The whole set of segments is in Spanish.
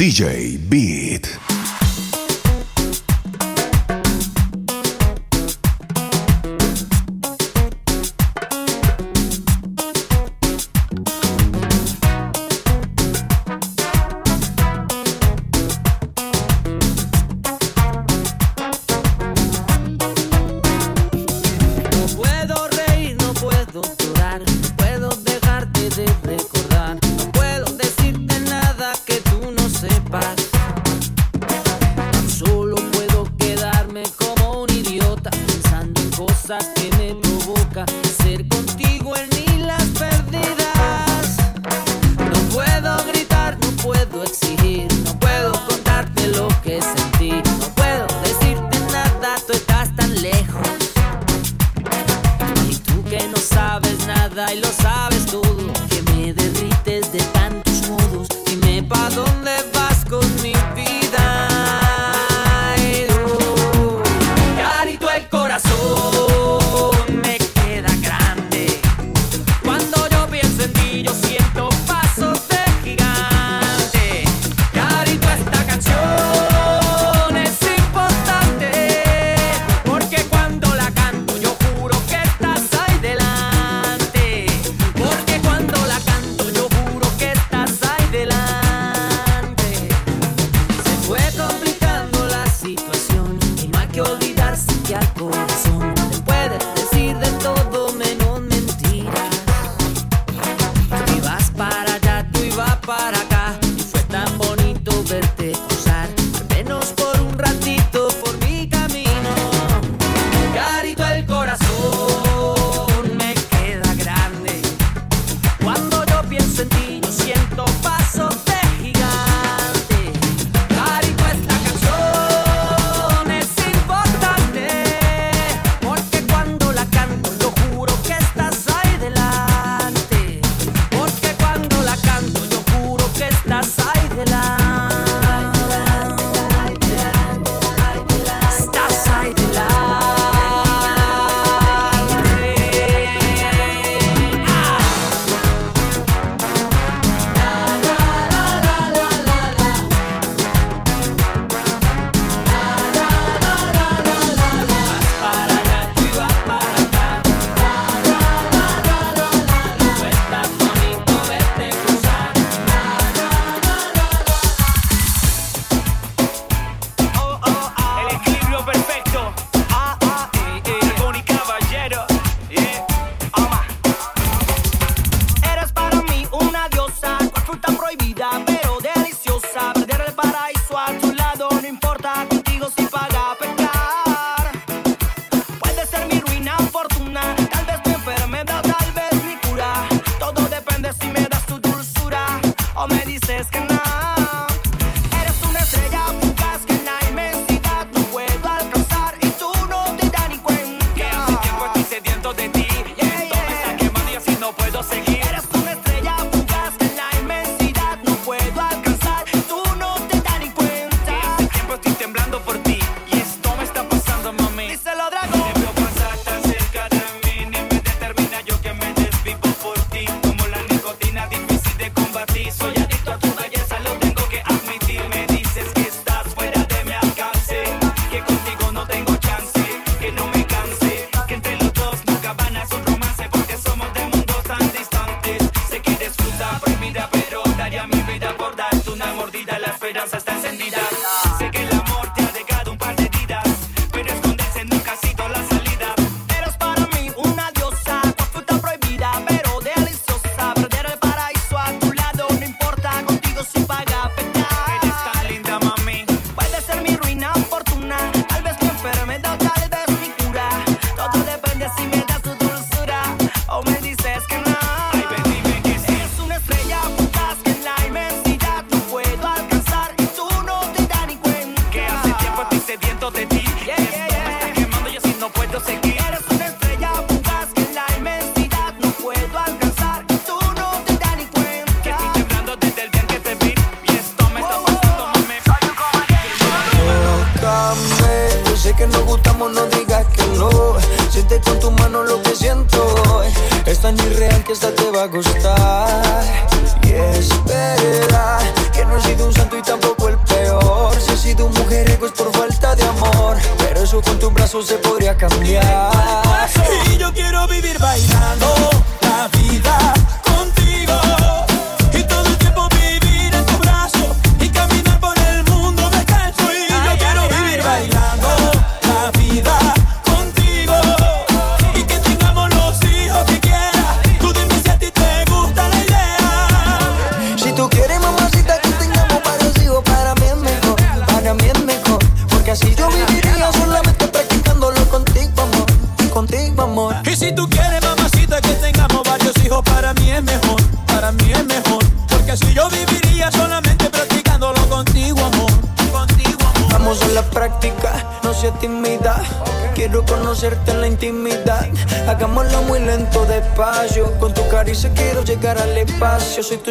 DJ Beat.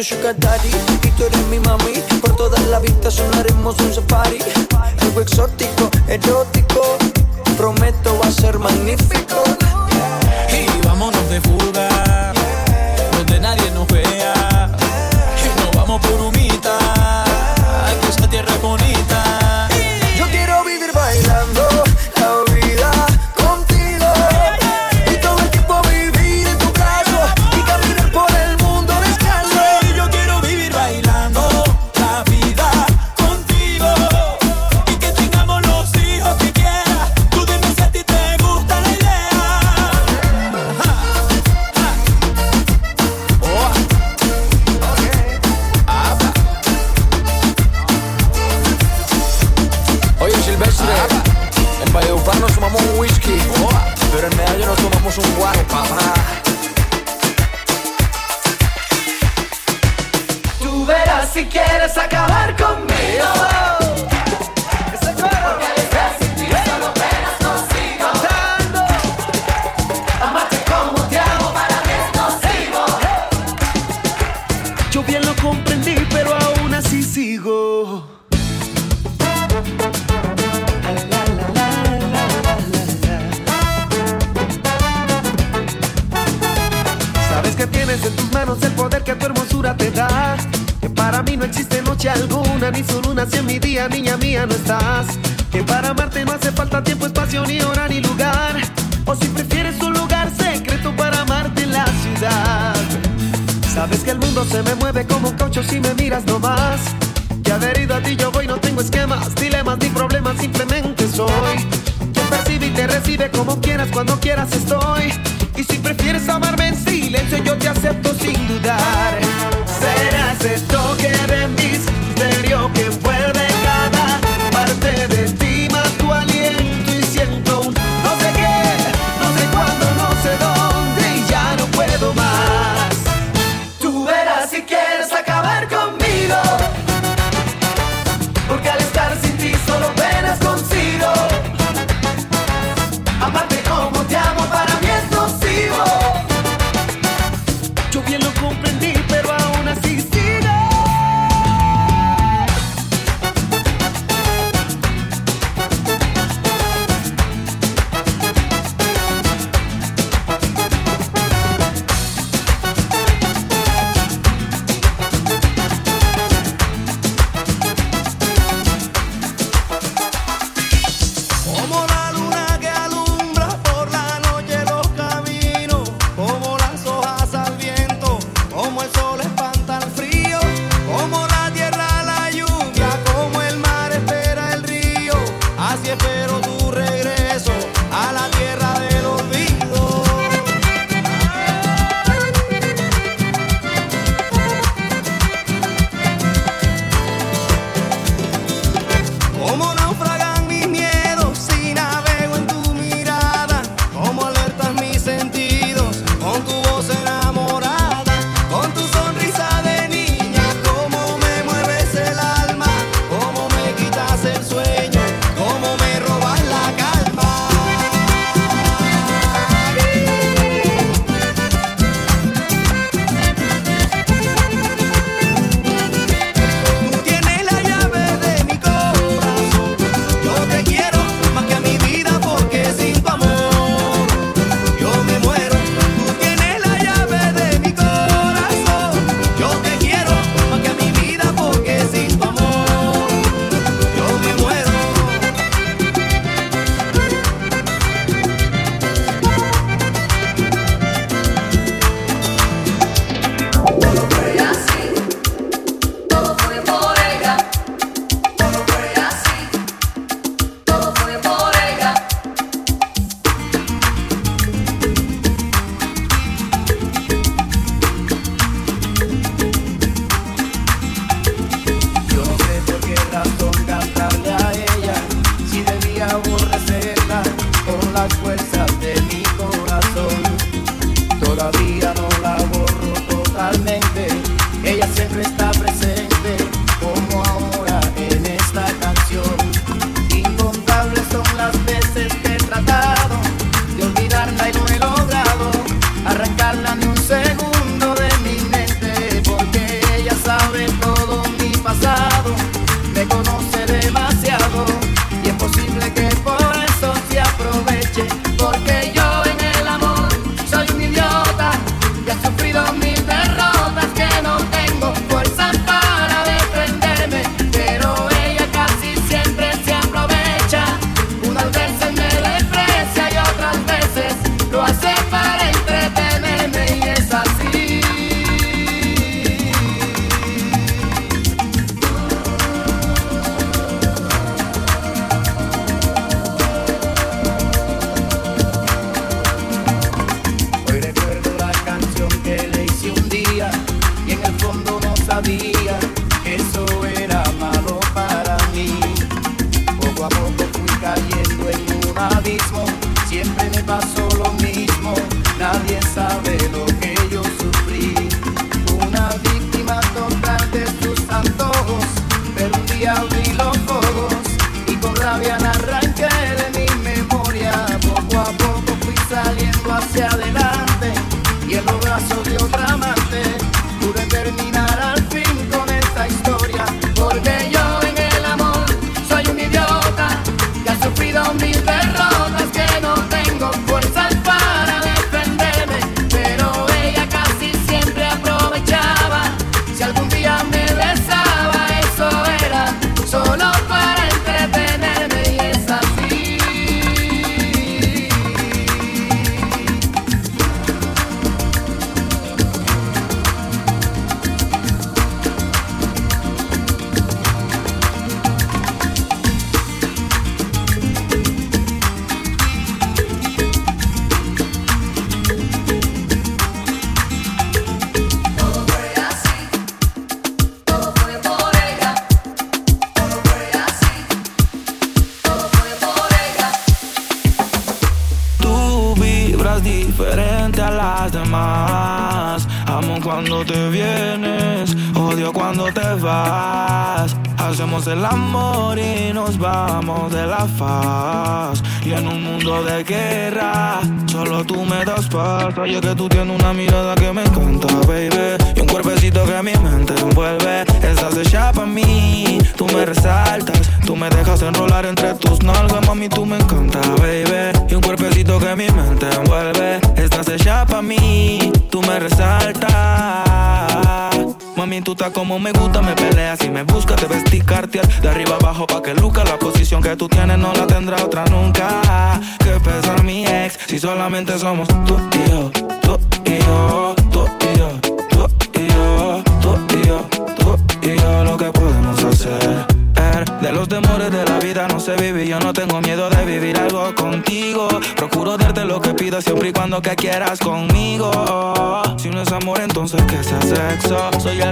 Espacio. Soy tu sugar daddy niña mía, no estás. Que para amarte no hace falta tiempo, espacio, ni hora, ni lugar. O si prefieres un lugar secreto para amarte en la ciudad. Sabes que el mundo se me mueve como un caucho si me miras nomás. Que adherido a ti yo voy, no tengo esquemas, dilemas ni problemas, simplemente soy. Quien percibe y te recibe como quieras, cuando quieras estoy. Y si prefieres amarme en silencio, yo te acepto sin dudar. Serás esto que de y.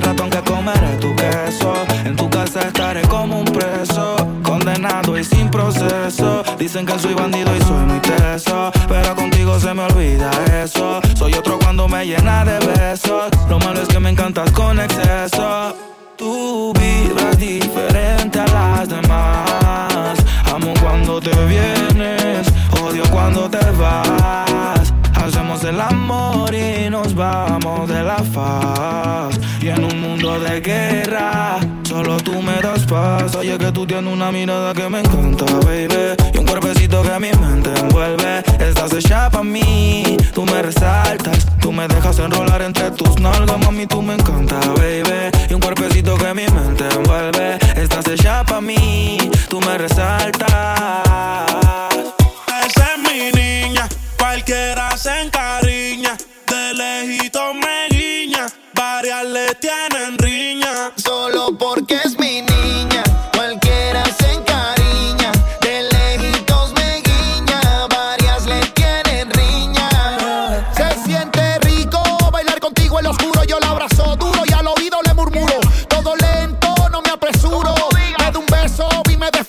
ratón que comeré tu queso. En tu casa estaré como un preso, condenado y sin proceso. Dicen que soy bandido y soy muy teso, pero contigo se me olvida eso. Soy otro cuando me llena de besos. Lo malo es que me encantas con exceso. Tú vibras diferente a las demás. Amo cuando te vienes, odio cuando te vas. Hacemos el amor y nos vamos de la faz. Y en un mundo de guerra, solo tú me das paz. Oye, que tú tienes una mirada que me encanta, baby. Y un cuerpecito que mi mente envuelve. Estás hecha para mí, tú me resaltas. Tú me dejas enrolar entre tus nalgas, mami, tú me encanta, baby. Y un cuerpecito que mi mente envuelve. Estás hecha para mí, tú me resaltas. Esa es mi niña, cualquiera se encariña.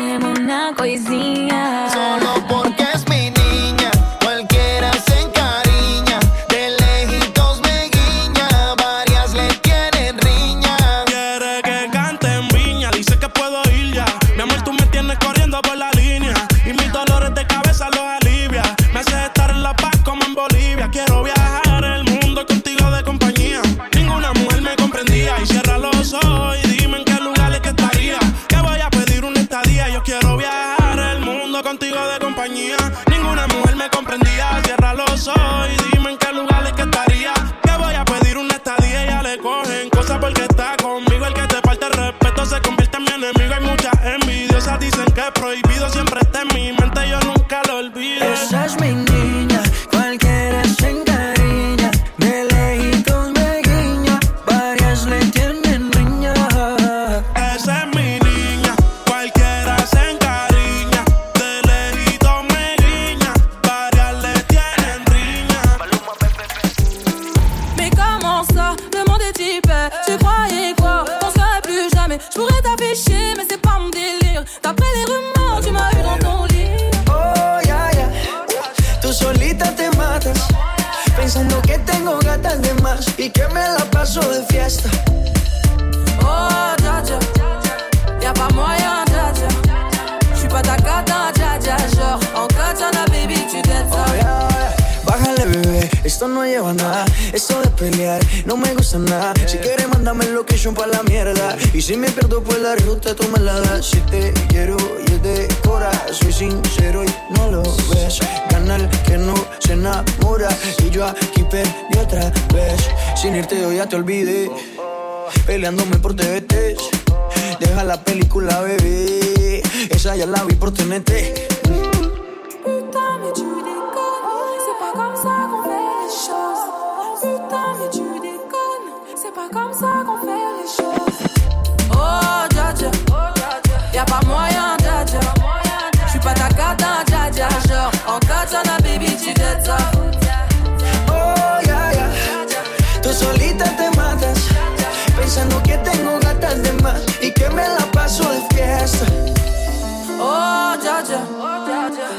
hacemos una coisinha Si quieres, mándame location pa' la mierda. Y si me pierdo por la ruta, tú me la das. Si te quiero y es de cora, soy sincero y no lo ves. Gana el que no se enamora. Y yo aquí perdí otra vez. Sin irte, yo ya te olvidé. Peleándome por TVT. Deja la película, bebé. Esa ya la vi por TNT. Que me la paso de fiesta. Oh, dja dja.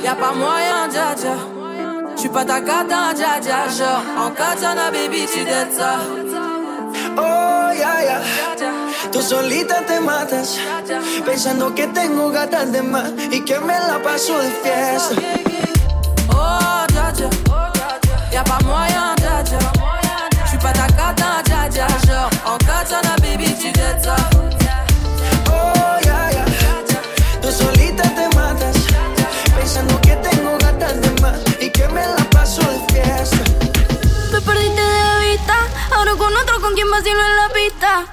Y'a pas moyen, dja dja. J'suis pas ta cata, dja dja. Genre, en katana, baby, tu dettes ça. Oh, ya, ya. Tú solita te matas. Pensando que tengo gatas de más y que me la paso de fiesta. Oh, dja dja. Y'a pas moyen, dja dja. J'suis pas ta cata, dja dja. Genre, en katana, baby, tu dettes ça. Que me la paso de fiesta. Me perdiste de vista. Ahora con otro con quien vacilo en la pista.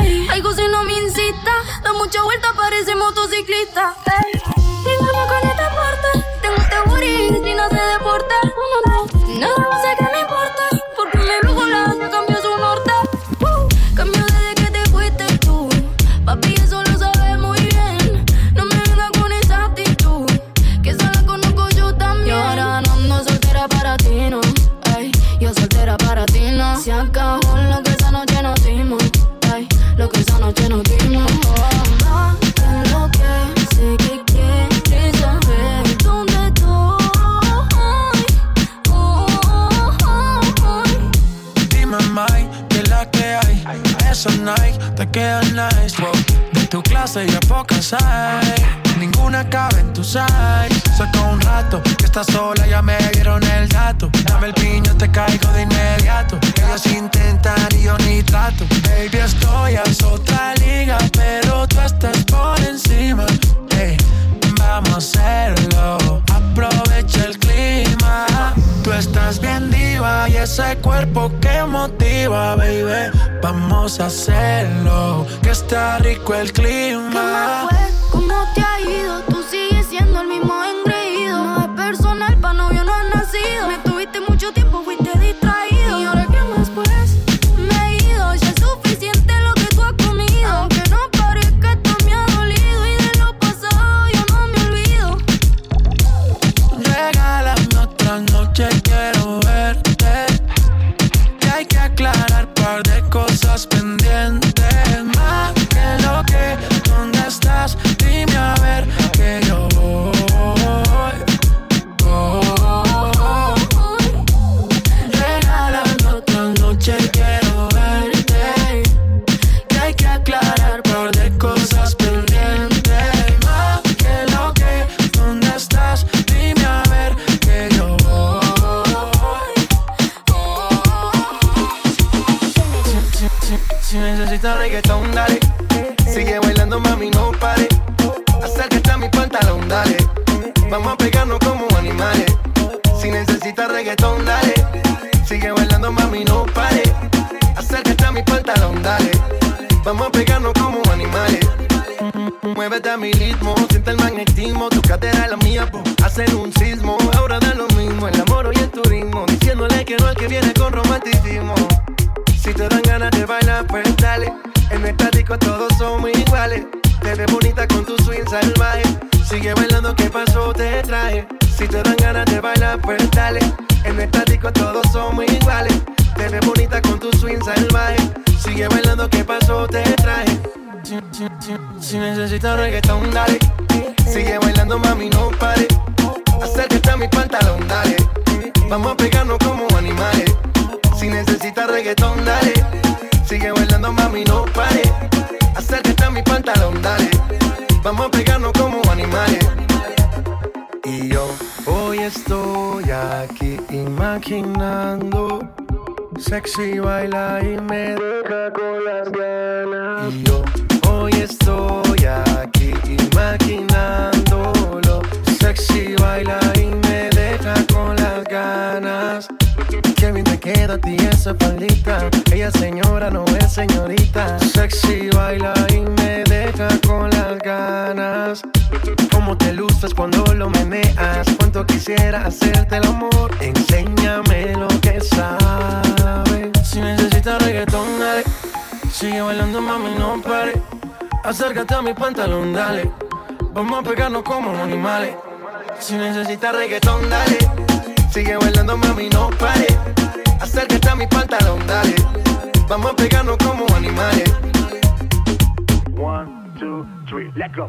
Ey, algo si no me incita. Da mucha vuelta, parece motociclista. Ey, con esta parte. Tengo este booty si no se deporta. No, no, nada más que me importa. Se acabó lo que esa noche nos dimos. Ey, lo que esa noche nos dimos. Oh, lo que sé que quieres saber. ¿Dónde estoy? Oh, oh, oh. Dime, Mike, que la que hay. Esa Nike te queda nice. De tu clase ya pocas hay. Ninguna cabe en tu size. Saca un rato que estás sola, ya me dieron el dato. Dame el piño, te caigo de inmediato. Ellos intentan y yo ni trato. Baby, estoy a otra liga, pero tú estás por encima. Ey, vamos a hacerlo. Aprovecha el clima. Tú estás bien diva y ese cuerpo que motiva, baby. Vamos a hacerlo, que está rico el ¿Qué clima. ¿Cómo te ha ido? Imaginando. Sexy baila y me deja con Acércate a mi pantalón, dale. Vamos a pegarnos como animales. Si necesitas reggaetón, dale. Sigue bailando, mami, no pare. Acércate a mi pantalón, dale. Vamos a pegarnos como animales. One, two, three, let go.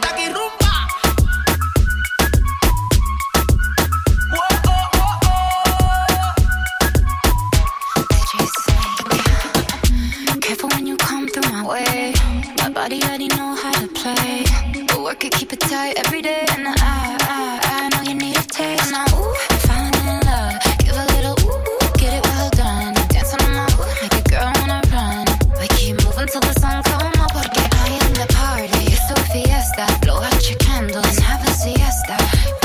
it, every day. And I, I, I know you need a taste. And I, ooh, I'm falling in love. Give a little ooh, get it well done. Dance on my ooh, make a girl wanna run. We keep moving till the sun come up. Porque I am the party. It's a fiesta. Blow out your candles and have a siesta.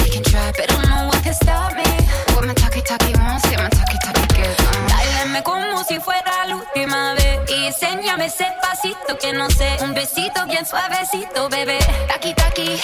We can try, but don't know what can stop me. What my talkie talkie wants, get my talkie talkie gives. Uh. Dáleme como si fuera la última vez y enséñame ese pasito que no sé, un besito bien suavecito, bebé. Taqui taqui,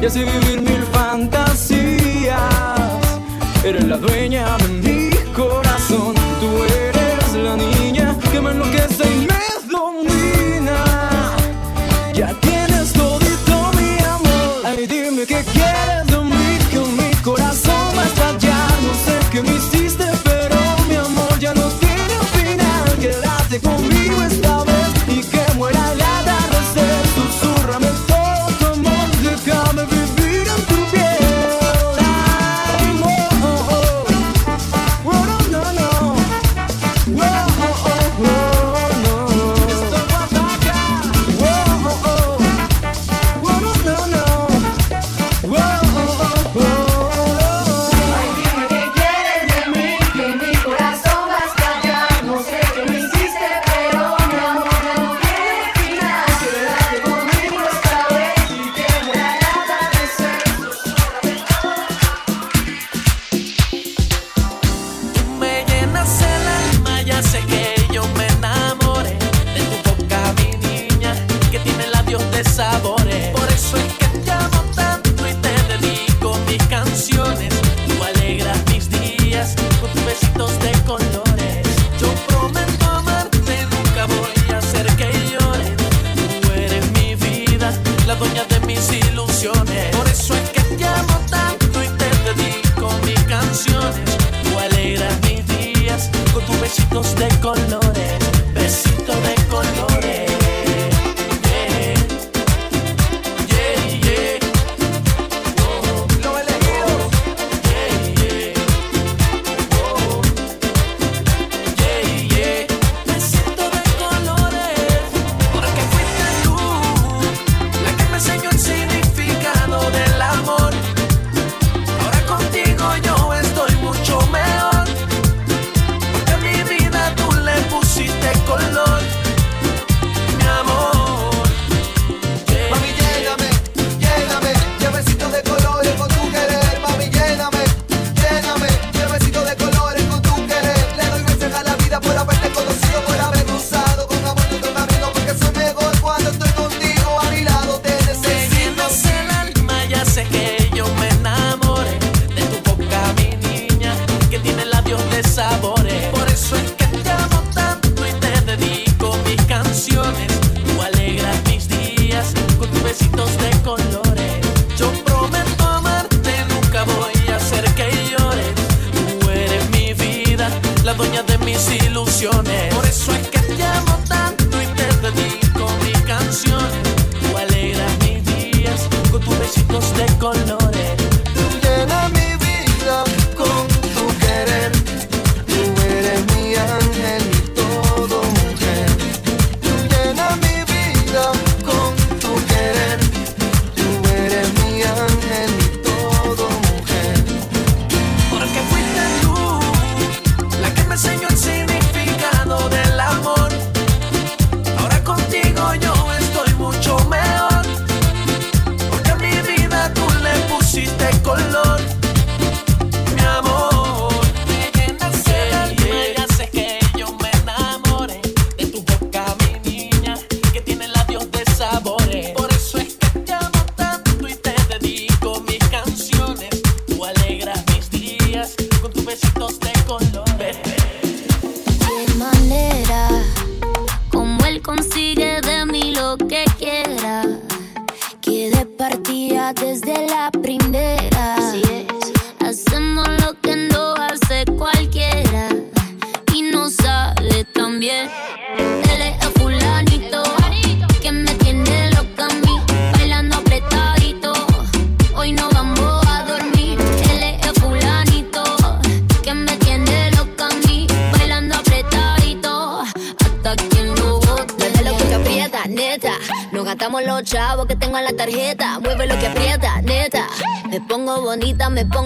y así vivir mil fantasías. Eres la dueña de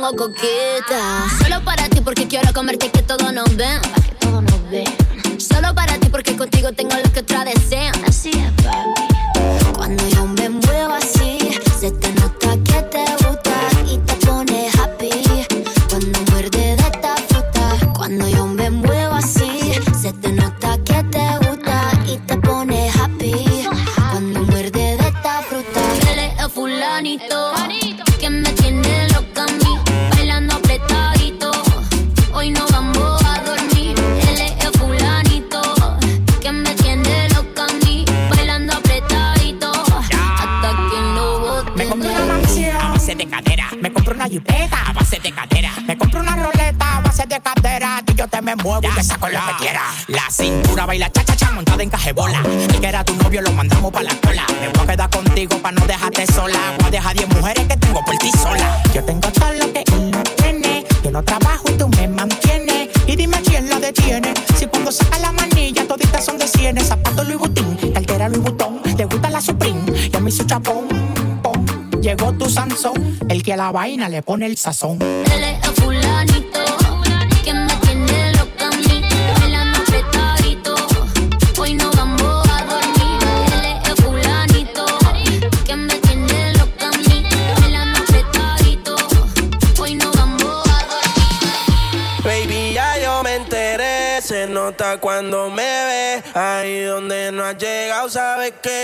como coqueta. la vaina le pone el sazón. Dele a fulanito, que me tiene loca a mí. El anoche tarito, hoy no vamos a dormir. Dele a fulanito, que me tiene loca a mí. El anoche tarito, hoy no vamos a dormir. Baby, ya yo me enteré, se nota cuando me ve. Ahí donde no has llegado, sabes que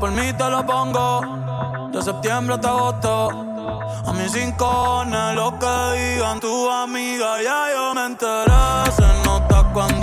Por mí te lo pongo. De septiembre hasta agosto. A mis rincones Lo que digan tu amiga Ya yo me enteré. Se nota cuando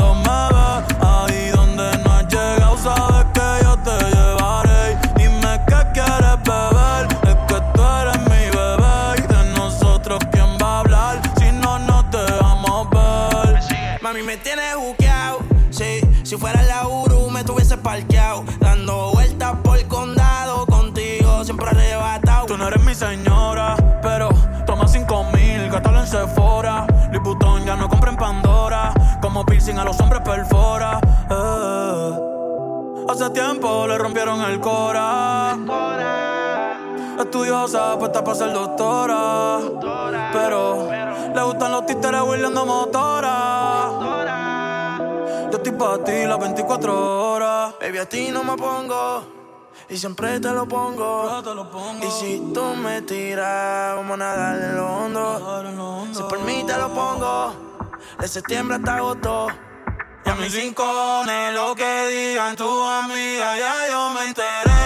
piercing a los hombres perfora. Eh. Hace tiempo le rompieron el cora. Estudiosa, puesta para ser doctora. Pero le gustan los títeres huirleando motora. Yo estoy para ti las 24 horas. Baby, a ti no me pongo. Y siempre te lo pongo. Y si tú me tiras, vamos a nadar en lo hondo. Si por mí te lo pongo. De septiembre hasta agosto. Y a mis rincones, lo que digan tu amiga, ya yo me enteré.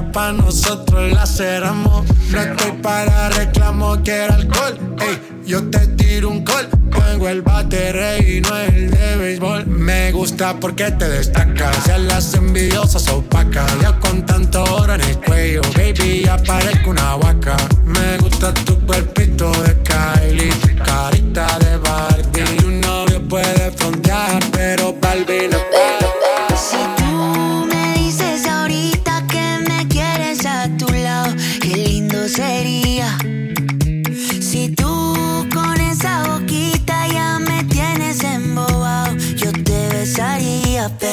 Pa' nosotros la cerramos. No estoy para reclamo, quiero alcohol. Ey, yo te tiro un call. Pongo el bate y no el de béisbol. Me gusta porque te destacas. Ya las envidiosas opacas. Ya con tanto oro en el cuello. Baby, ya parezco una vaca. Me gusta tu cuerpito de Kylie. Carita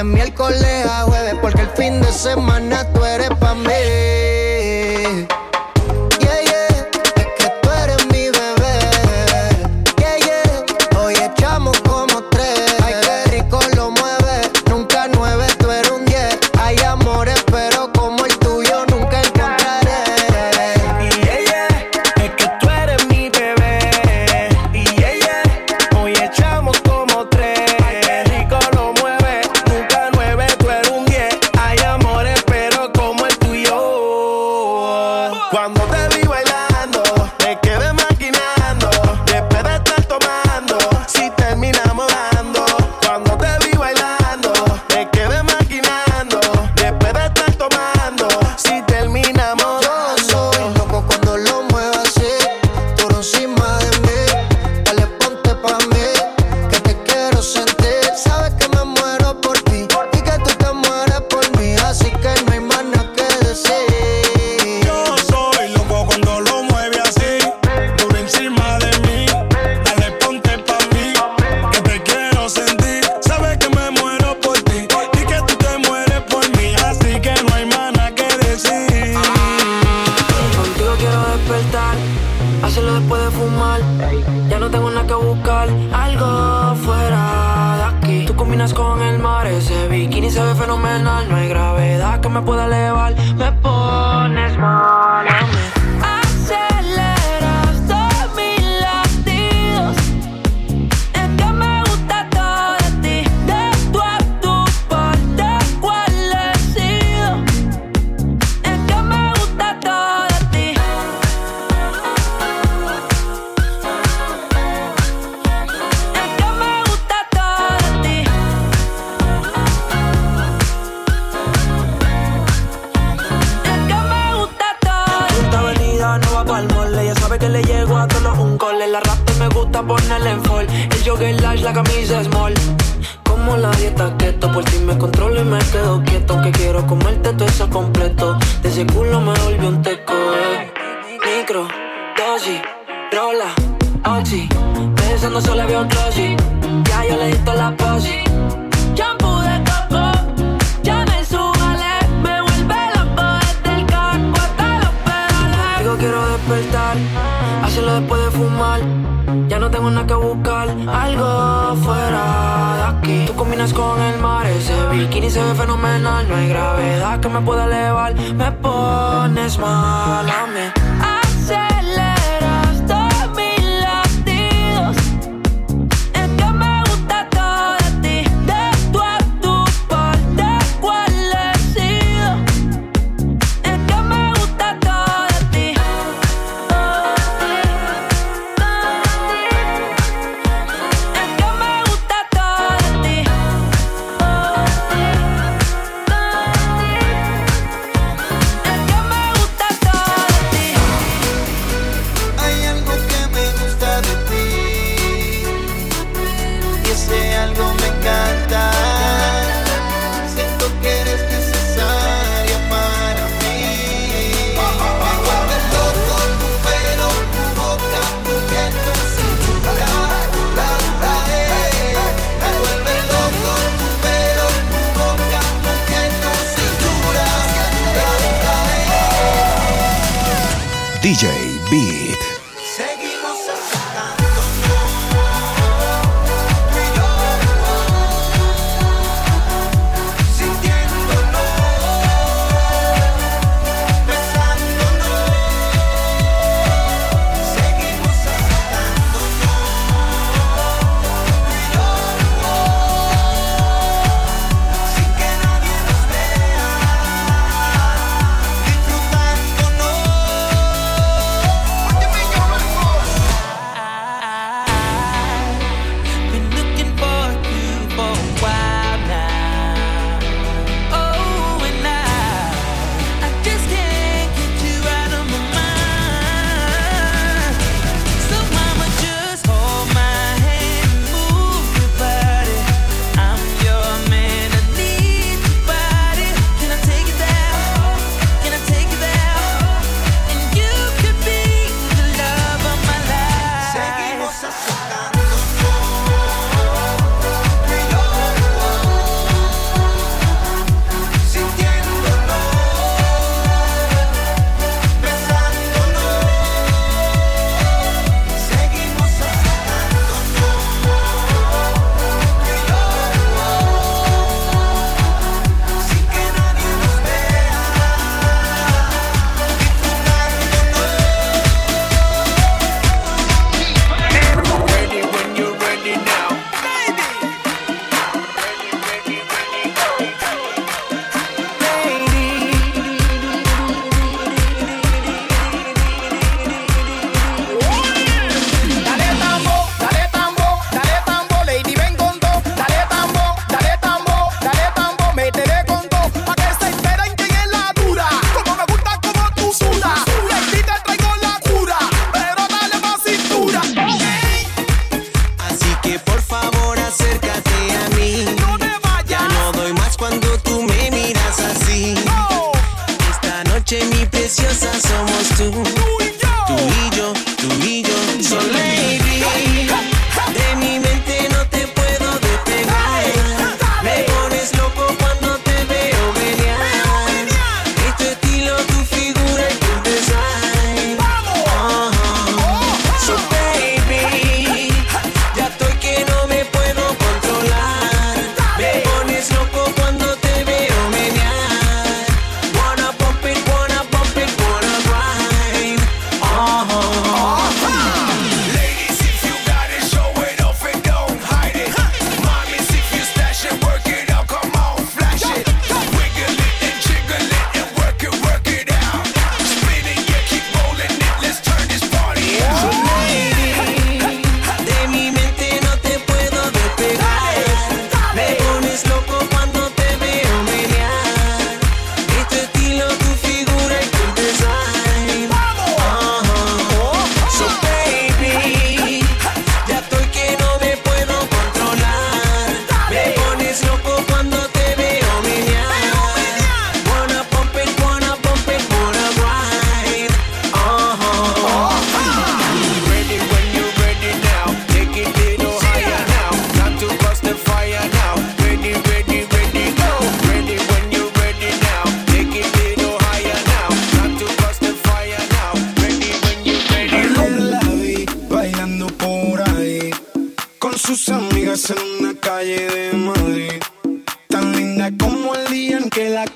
De miércoles a jueves, porque el fin de semana tú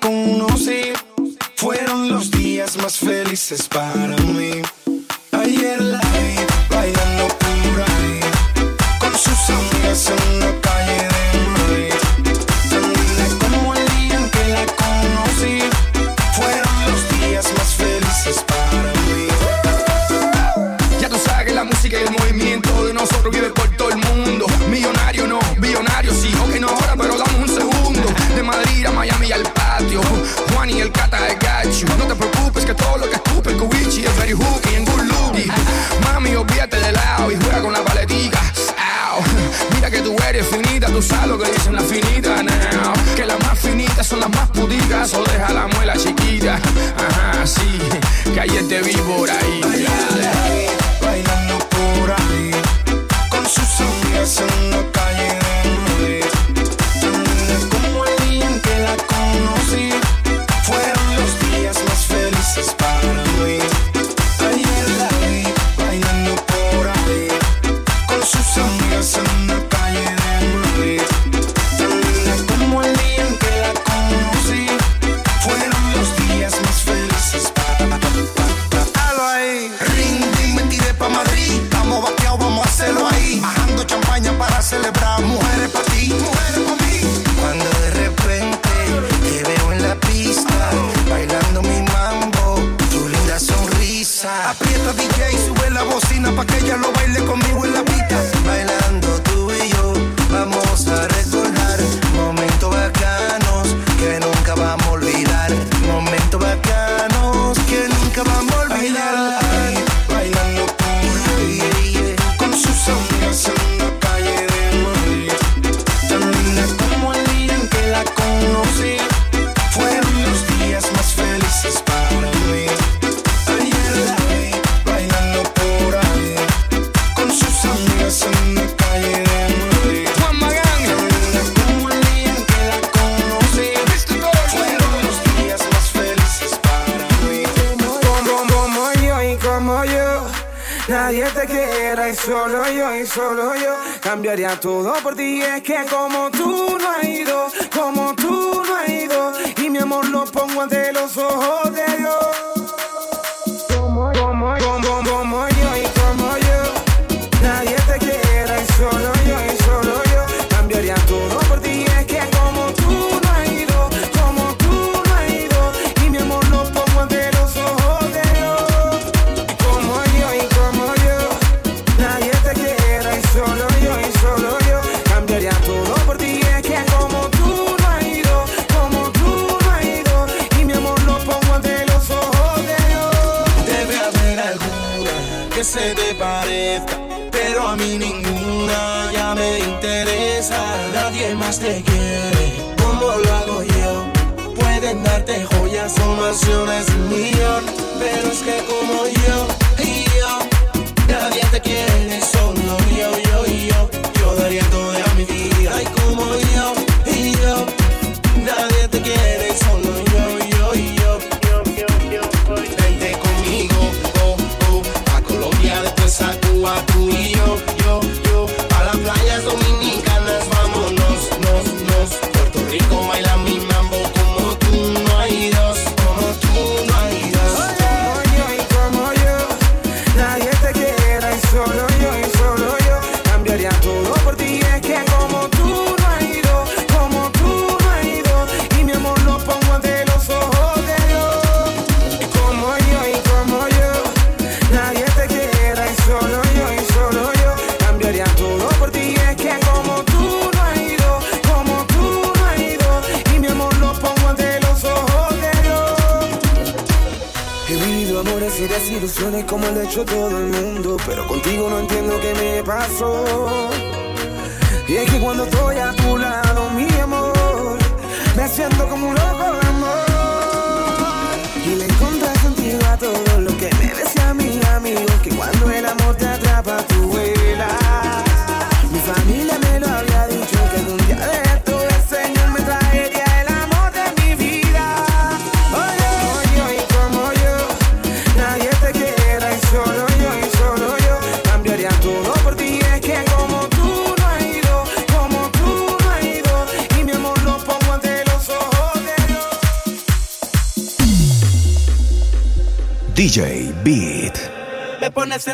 conocí fueron los días más felices para mí. Ayer la vi bailando por ahí con sus amigas en la usar lo que dicen las finitas now. Que las más finitas son las más puticas o deja la muela chiquita. Ajá, sí, que ayer te vi ahí.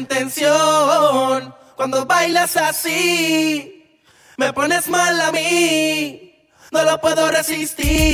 en. Cuando bailas así, me pones mal a mí. No lo puedo resistir.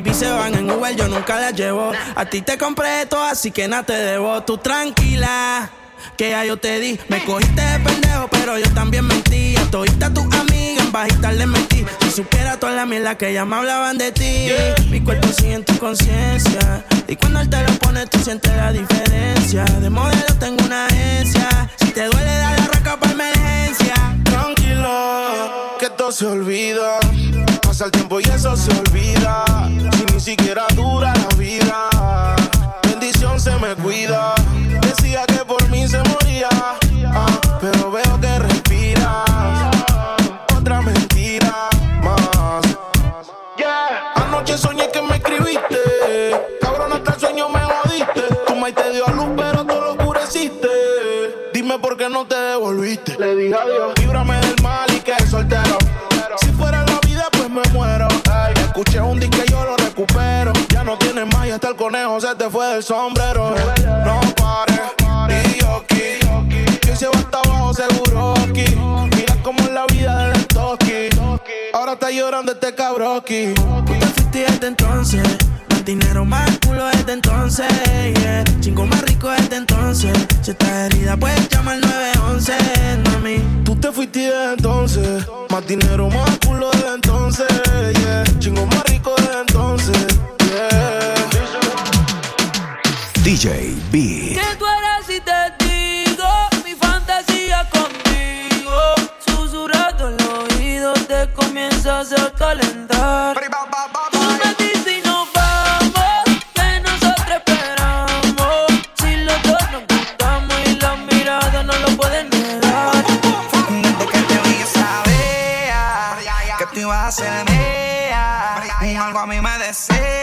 Baby se van en Uber, yo nunca las llevo. A ti te compré todo, así que nada te debo. Tú tranquila. Que ya yo te di, me cogiste de pendejo, pero yo también mentí. A todita tus amigas en bajita le mentí. Si supiera toda la mierda que ya me hablaban de ti. Mi cuerpo sigue en tu conciencia. Y cuando él te lo pone, tú sientes la diferencia. De modelo tengo una agencia. Si te duele, dale arranca para emergencia. Tranquila, todo se olvida. Pasa el tiempo y eso se olvida. Si ni siquiera dura la vida. Bendición se me cuida. Decía que por mí se moría. ah, pero veo que respiras. Otra mentira más. Yeah. Anoche soñé que me escribiste. Cabrón, hasta el sueño me jodiste. Tu maíz te dio a luz, pero tú lo oscureciste. Dime por qué no te devolviste. Le dije adiós. El conejo se te fue del sombrero. No pares, y yo. Que se va hasta abajo seguro aquí. Mira cómo es la vida del toki. Ahora está llorando este cabroki. Tú te fuiste desde entonces. Más dinero, más culo desde entonces. Yeah. Chingo más rico desde entonces. Si estás herida, puedes llamar al 911, mami. Tú te fuiste desde entonces. Más dinero, más culo desde entonces. DJ B. Que tú eres si te digo mi fantasía contigo. Susurrando el oído te comienzas a calentar. Tú me dices y nos vamos, que nosotros esperamos. Si los dos nos gustamos y las miradas no lo pueden negar. Desde que te vi sabía que tú ibas a ser mía y algo a mí me desea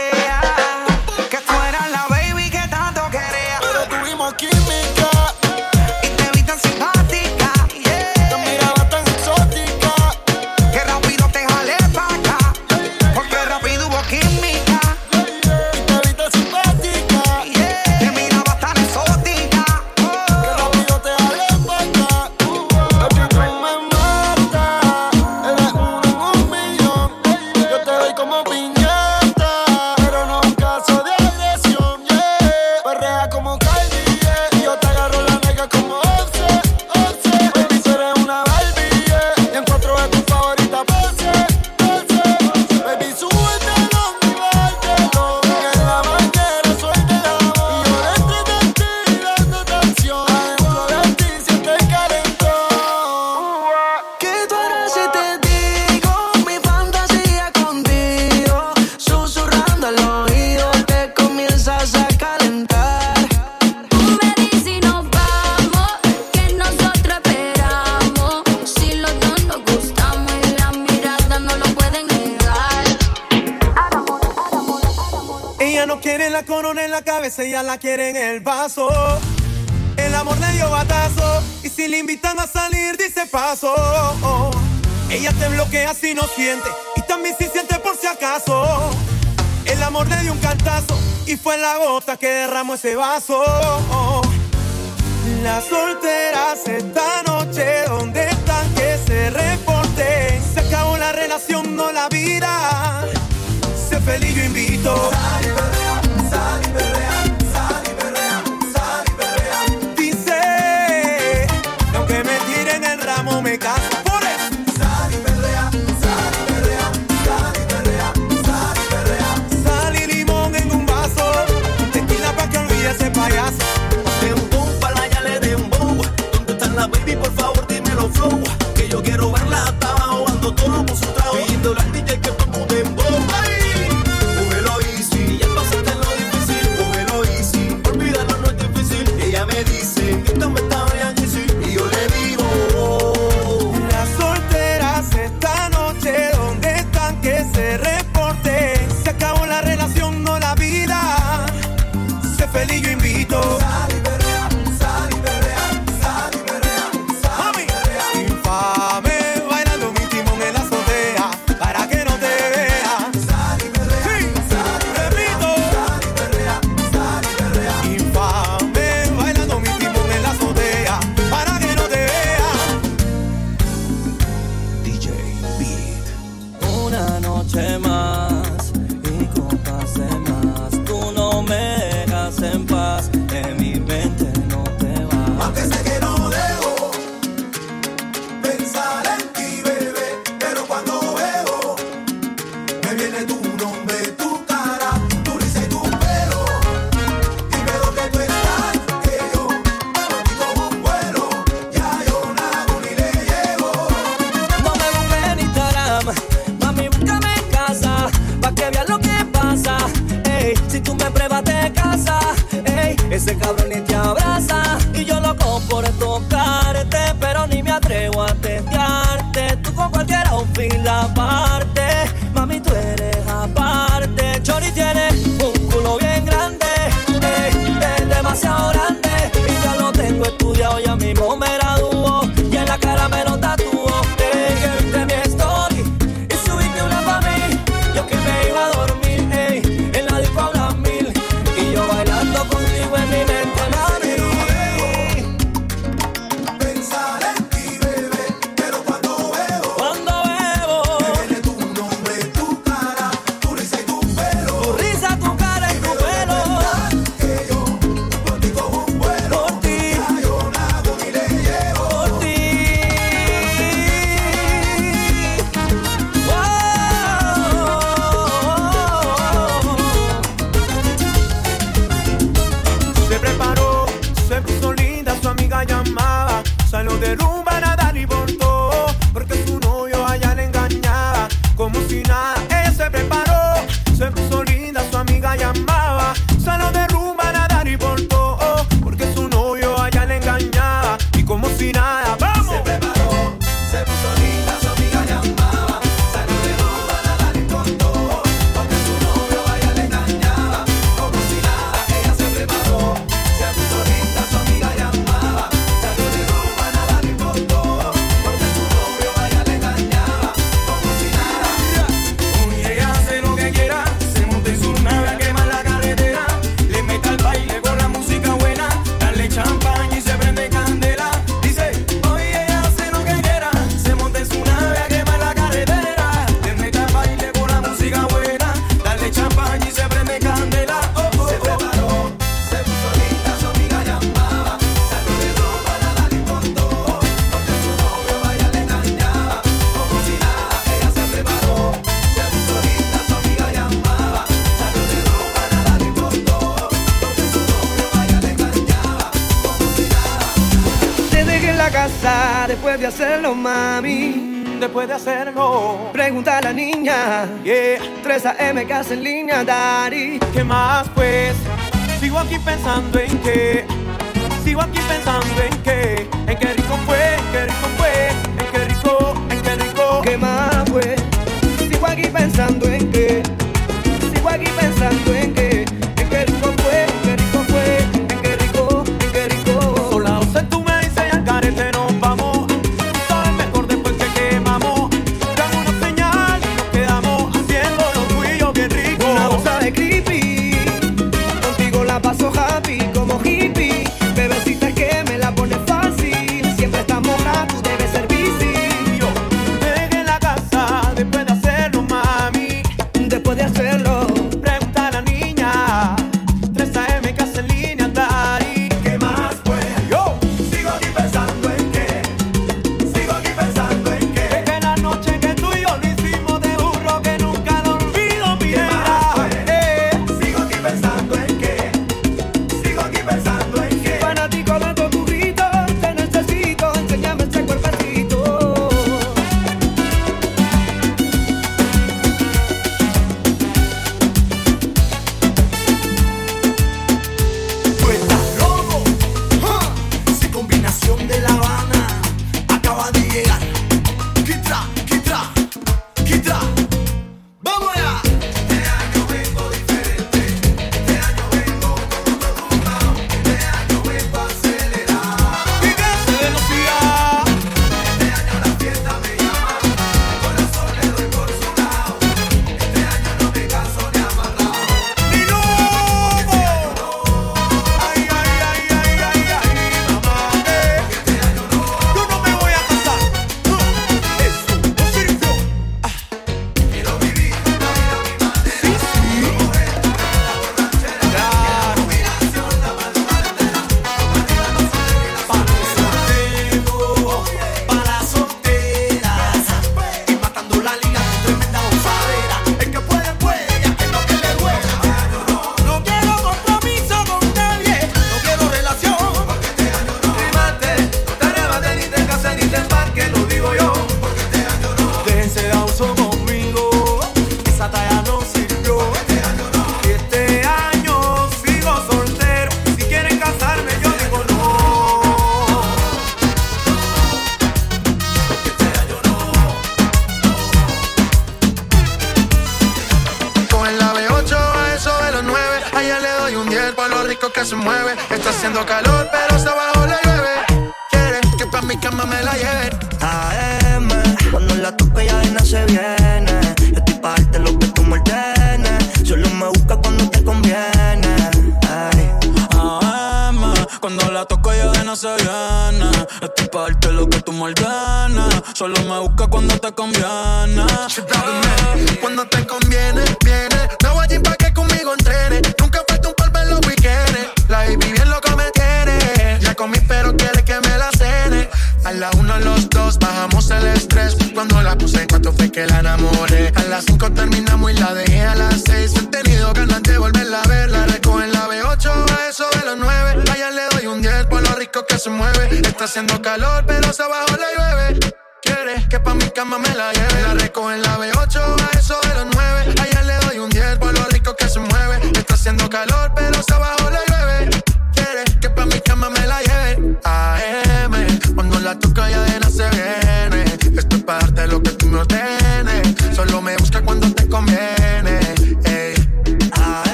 cabeza, ella la quiere en el vaso. El amor le dio batazo y si le invitan a salir dice paso. Ella te bloquea si no siente y también si siente por si acaso. El amor le dio un cantazo y fue la gota que derramó ese vaso. Las solteras esta noche, ¿dónde están que se reporten? Se acabó la relación, no la vida. Sé feliz, yo invito.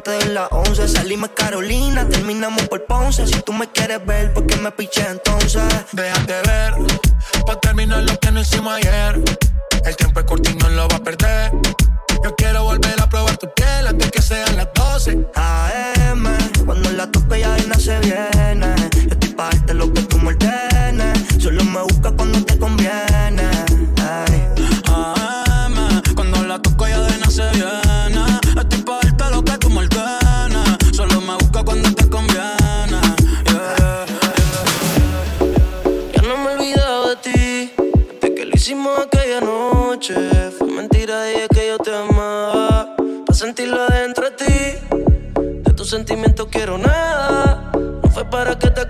antes de las 11. Salimos Carolina, terminamos por Ponce. Si tú me quieres ver, ¿por qué me piché entonces? Déjate ver, pa' terminar lo que no hicimos ayer. El tiempo es corto y no lo va a perder. Yo quiero volver a probar tu piel antes que sean las 12. AM, cuando la toque ya nace bien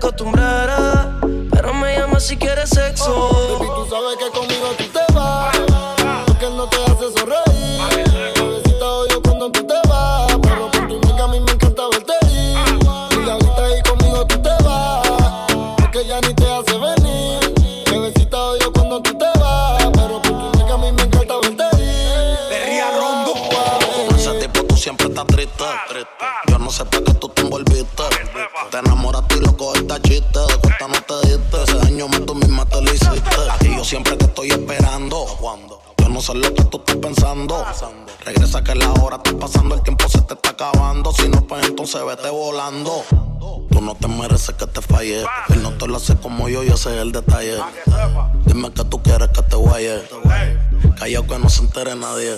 acostumbrara. Pero me llama si quieres sexo. Regresa que la hora está pasando, el tiempo se te está acabando. Si no, pues entonces vete volando. Tú no te mereces que te falle. Él no te lo hace como yo y ese es el detalle. Dime que tú quieres que te guaye. Callao que no se entere nadie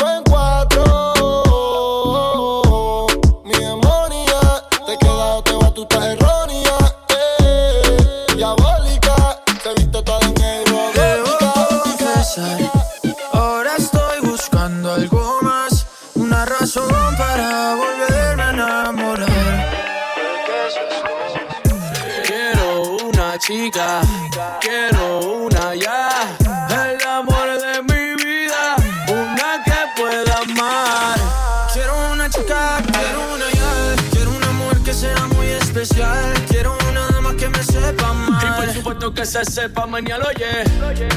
que se sepa, mañana oye.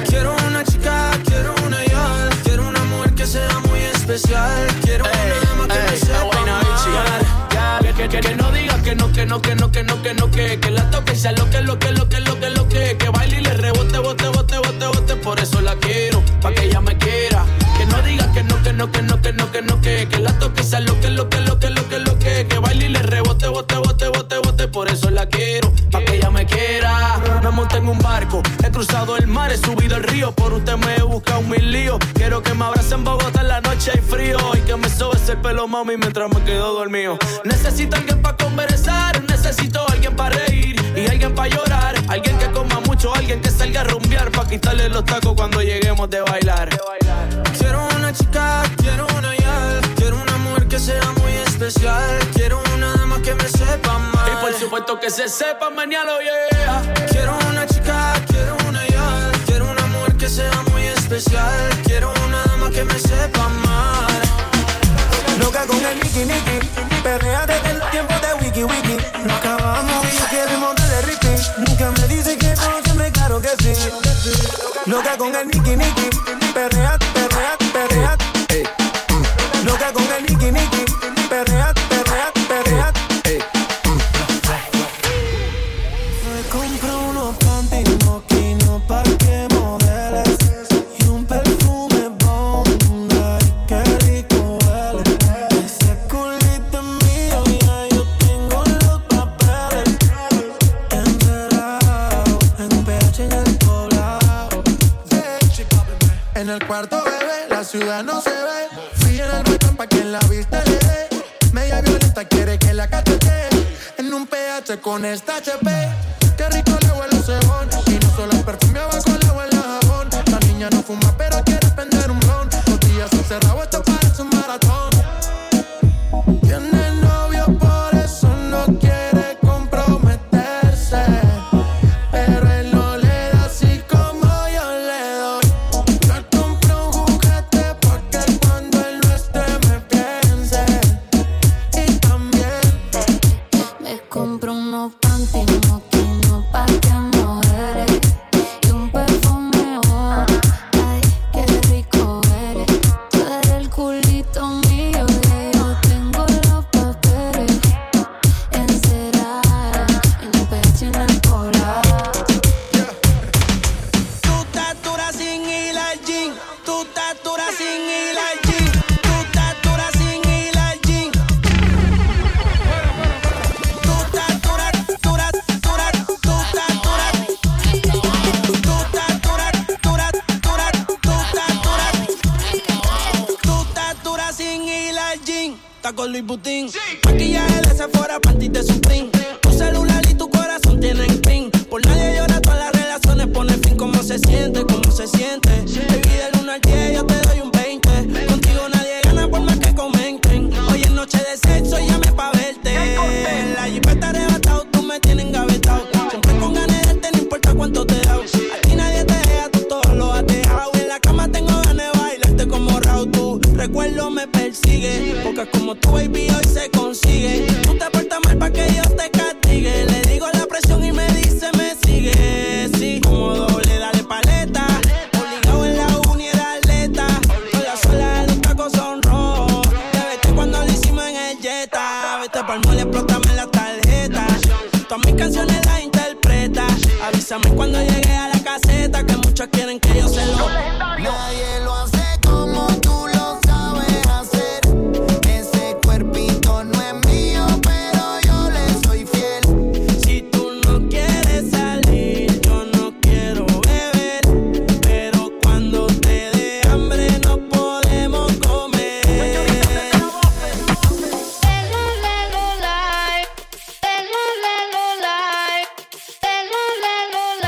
Quiero una chica, quiero una yal. Quiero una mujer que sea muy especial. Quiero una dama que ey, me sepa amar. Que, que, que, no diga que no, que no, que no, que no, que no, que, que la toque y sea lo que, lo que, lo que, lo que, lo que, que baile y le rebote, bote, bote, bote, bote, por eso la quiero, pa' que ella me quiera. Que no diga que no, que no, que no, que no, que no, que, que la toque y sea lo que, lo que, lo que, lo que, lo que, que baile y le rebote, bote, bote, bote, bote, por eso la quiero un barco, he cruzado el mar, he subido el río Por usted me he buscado mil líos Quiero que me abrace en Bogotá en la noche hay frío Y que me sobes el pelo, mami, mientras me quedo dormido Necesito alguien para conversar, necesito alguien para reír y alguien para llorar, alguien que coma mucho, alguien que salga a rumbear para quitarle los tacos cuando lleguemos de bailar. Quiero una chica, quiero una yal. Quiero una mujer que sea muy especial. Quiero una dama que me sepa amar. Y por supuesto que se sepa mañana, yeah. Quiero una chica, que sea muy especial. Quiero una dama que me sepa amar. Loca con el Nicky Nicky, perrea desde el tiempo de Wiki Wiki. No acabamos y queremos darle repeat. Nunca me dice que no, siempre claro que sí. Loca con el Nicky Nicky, esta HP.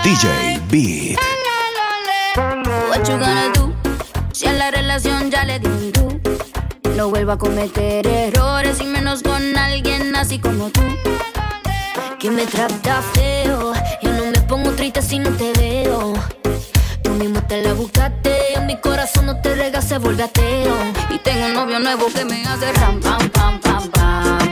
DJ Beat. What you gonna do? Si a la relación ya le di un do. No vuelvo a cometer errores y menos con alguien así como tú. Que me trata feo. Yo no me pongo triste si no te veo. Tú mismo te la buscaste. En mi corazón no te rega, se vuelve ateo. Y tengo un novio nuevo que me hace ram, pam, pam, pam, pam.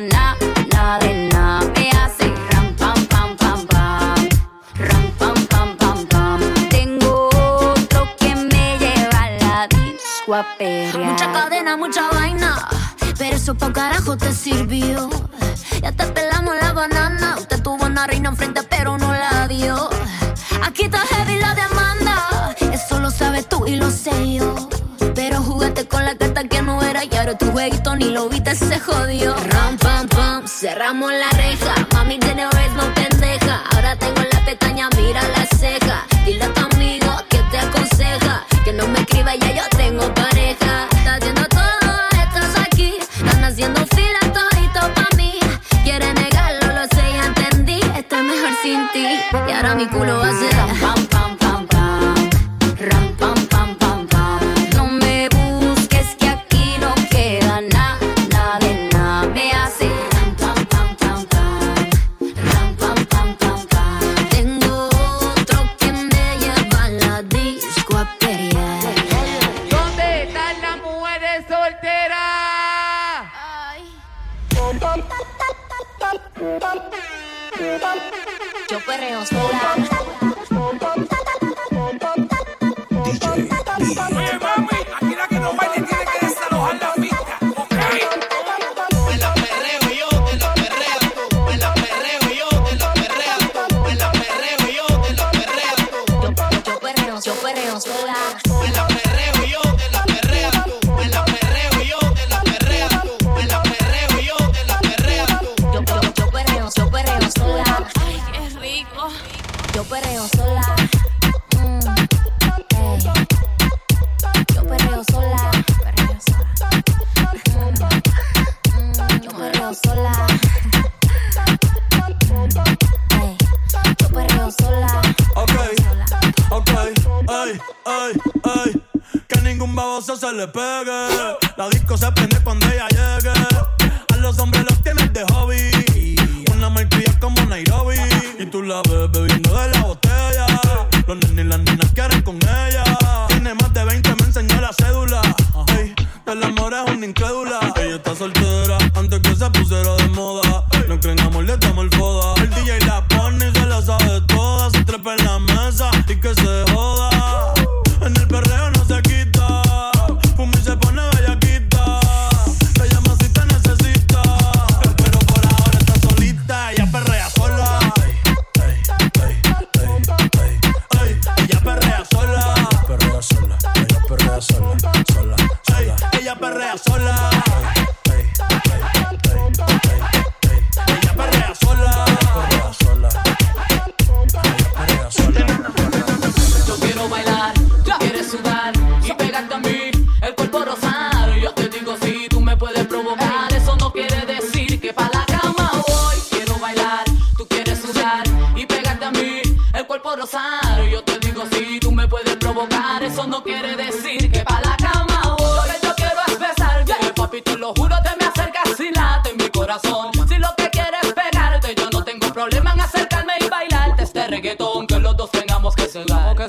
nada, de nada. Me hace ram, pam, pam, pam. Ram, pam, pam, pam. Tengo otro que me lleva la disco a. Mucha cadena, mucha vaina. Pero eso pa' carajo te sirvió. Ya te pelamos la banana. Usted tuvo una reina enfrente, pero no la dio. Aquí está heavy la demanda. Eso lo sabes tú y lo sé yo. Pero juguete con la carta y ahora tu jueguito ni lo viste, se jodió. Ram, pam, pam, cerramos la reja. Mami vez no pendeja. Ahora tengo la pestaña, mira la ceja. Dile a tu amigo que te aconseja. Que no me escriba, ya yo tengo pareja. Está haciendo todo, estás aquí. Están haciendo fila todito pa' mí. Quiere negarlo, lo sé, ya entendí. Estoy mejor sin ti. Y ahora mi culo va a ser perreo. Baboso se Yo te digo si tú me puedes provocar, eso no quiere decir que pa' la cama voy. Lo que yo quiero es besarte, papi, te lo juro, te me acercas y late en mi corazón. Si lo que quieres es pegarte, yo no tengo problema en acercarme y bailarte este reggaetón que los dos tengamos que que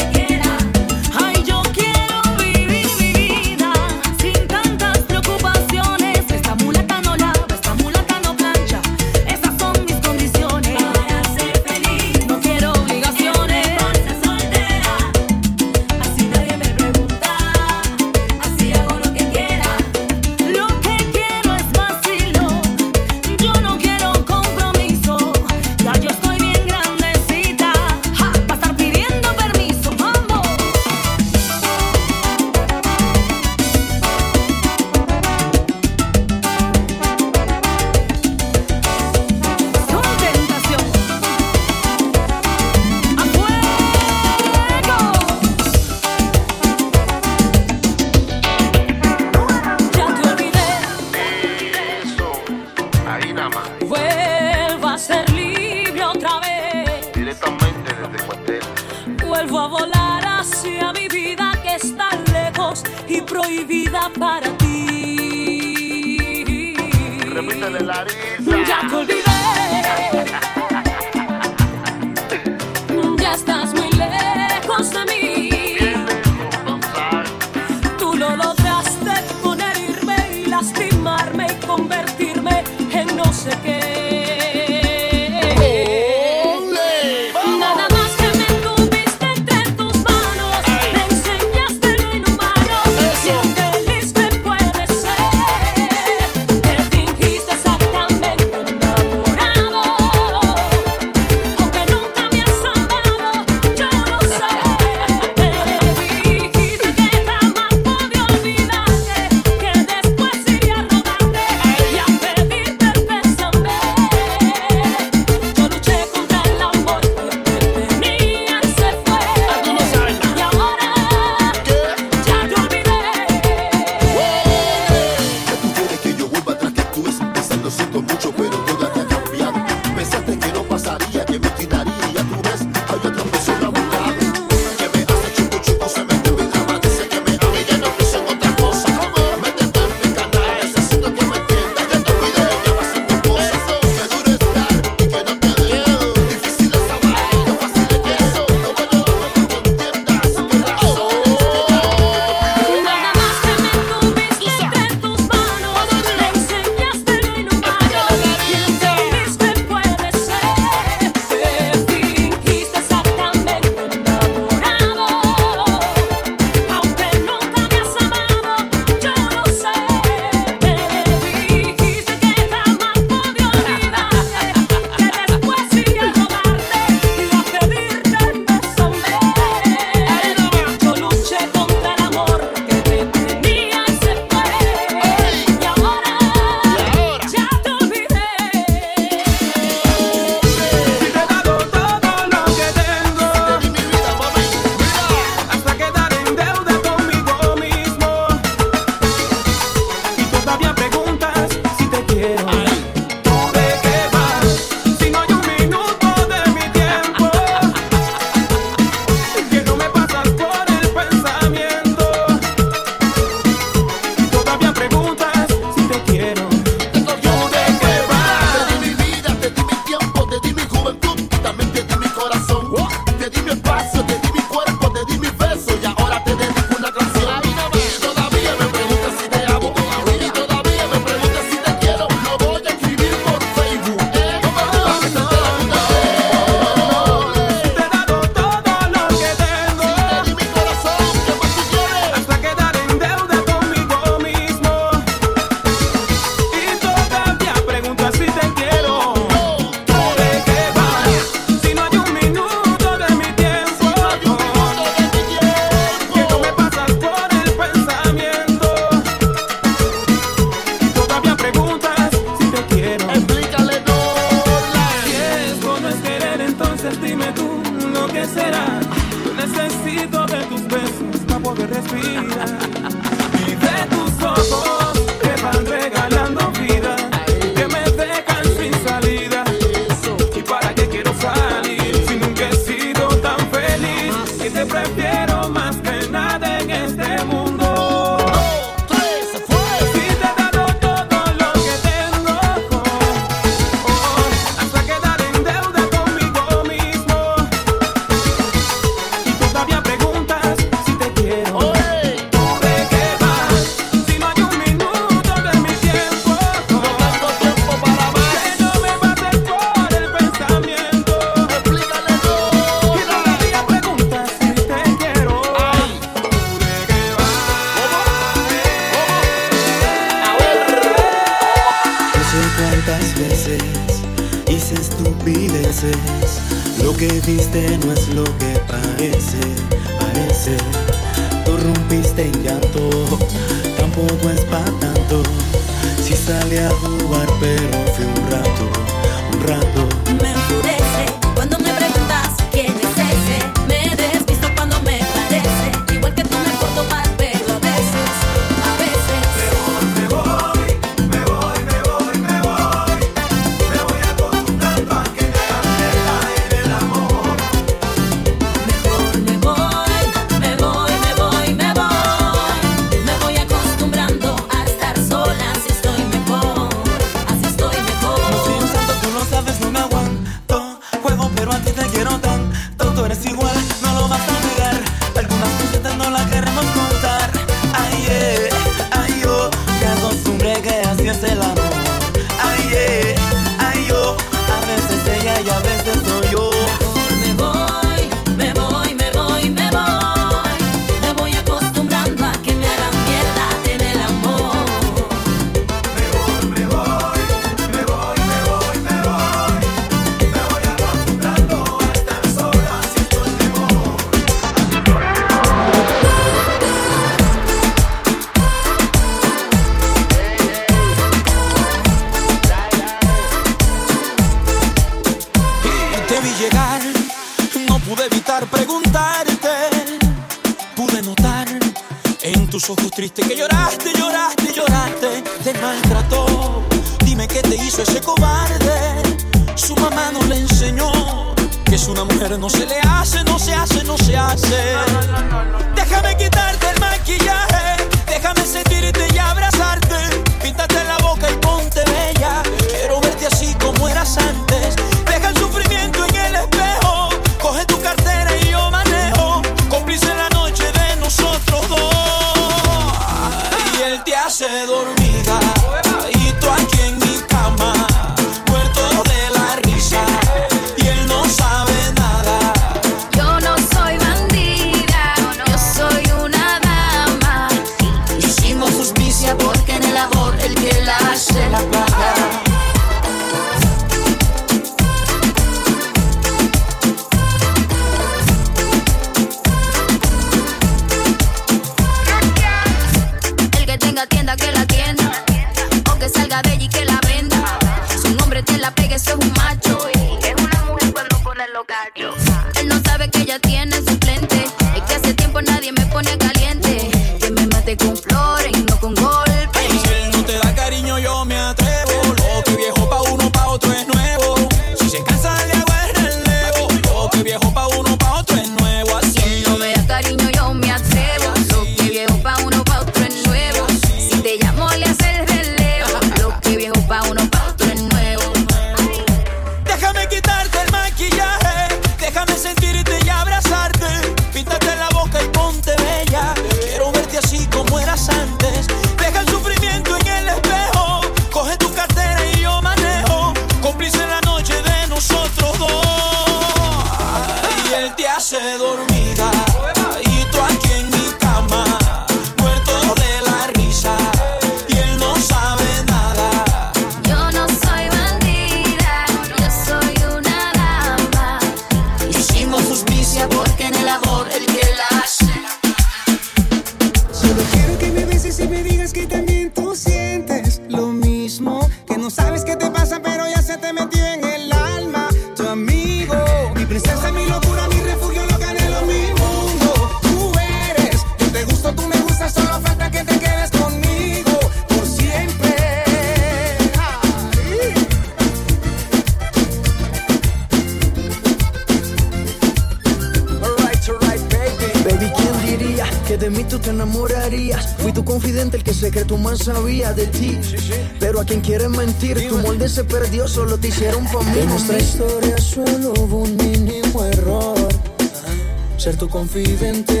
confidente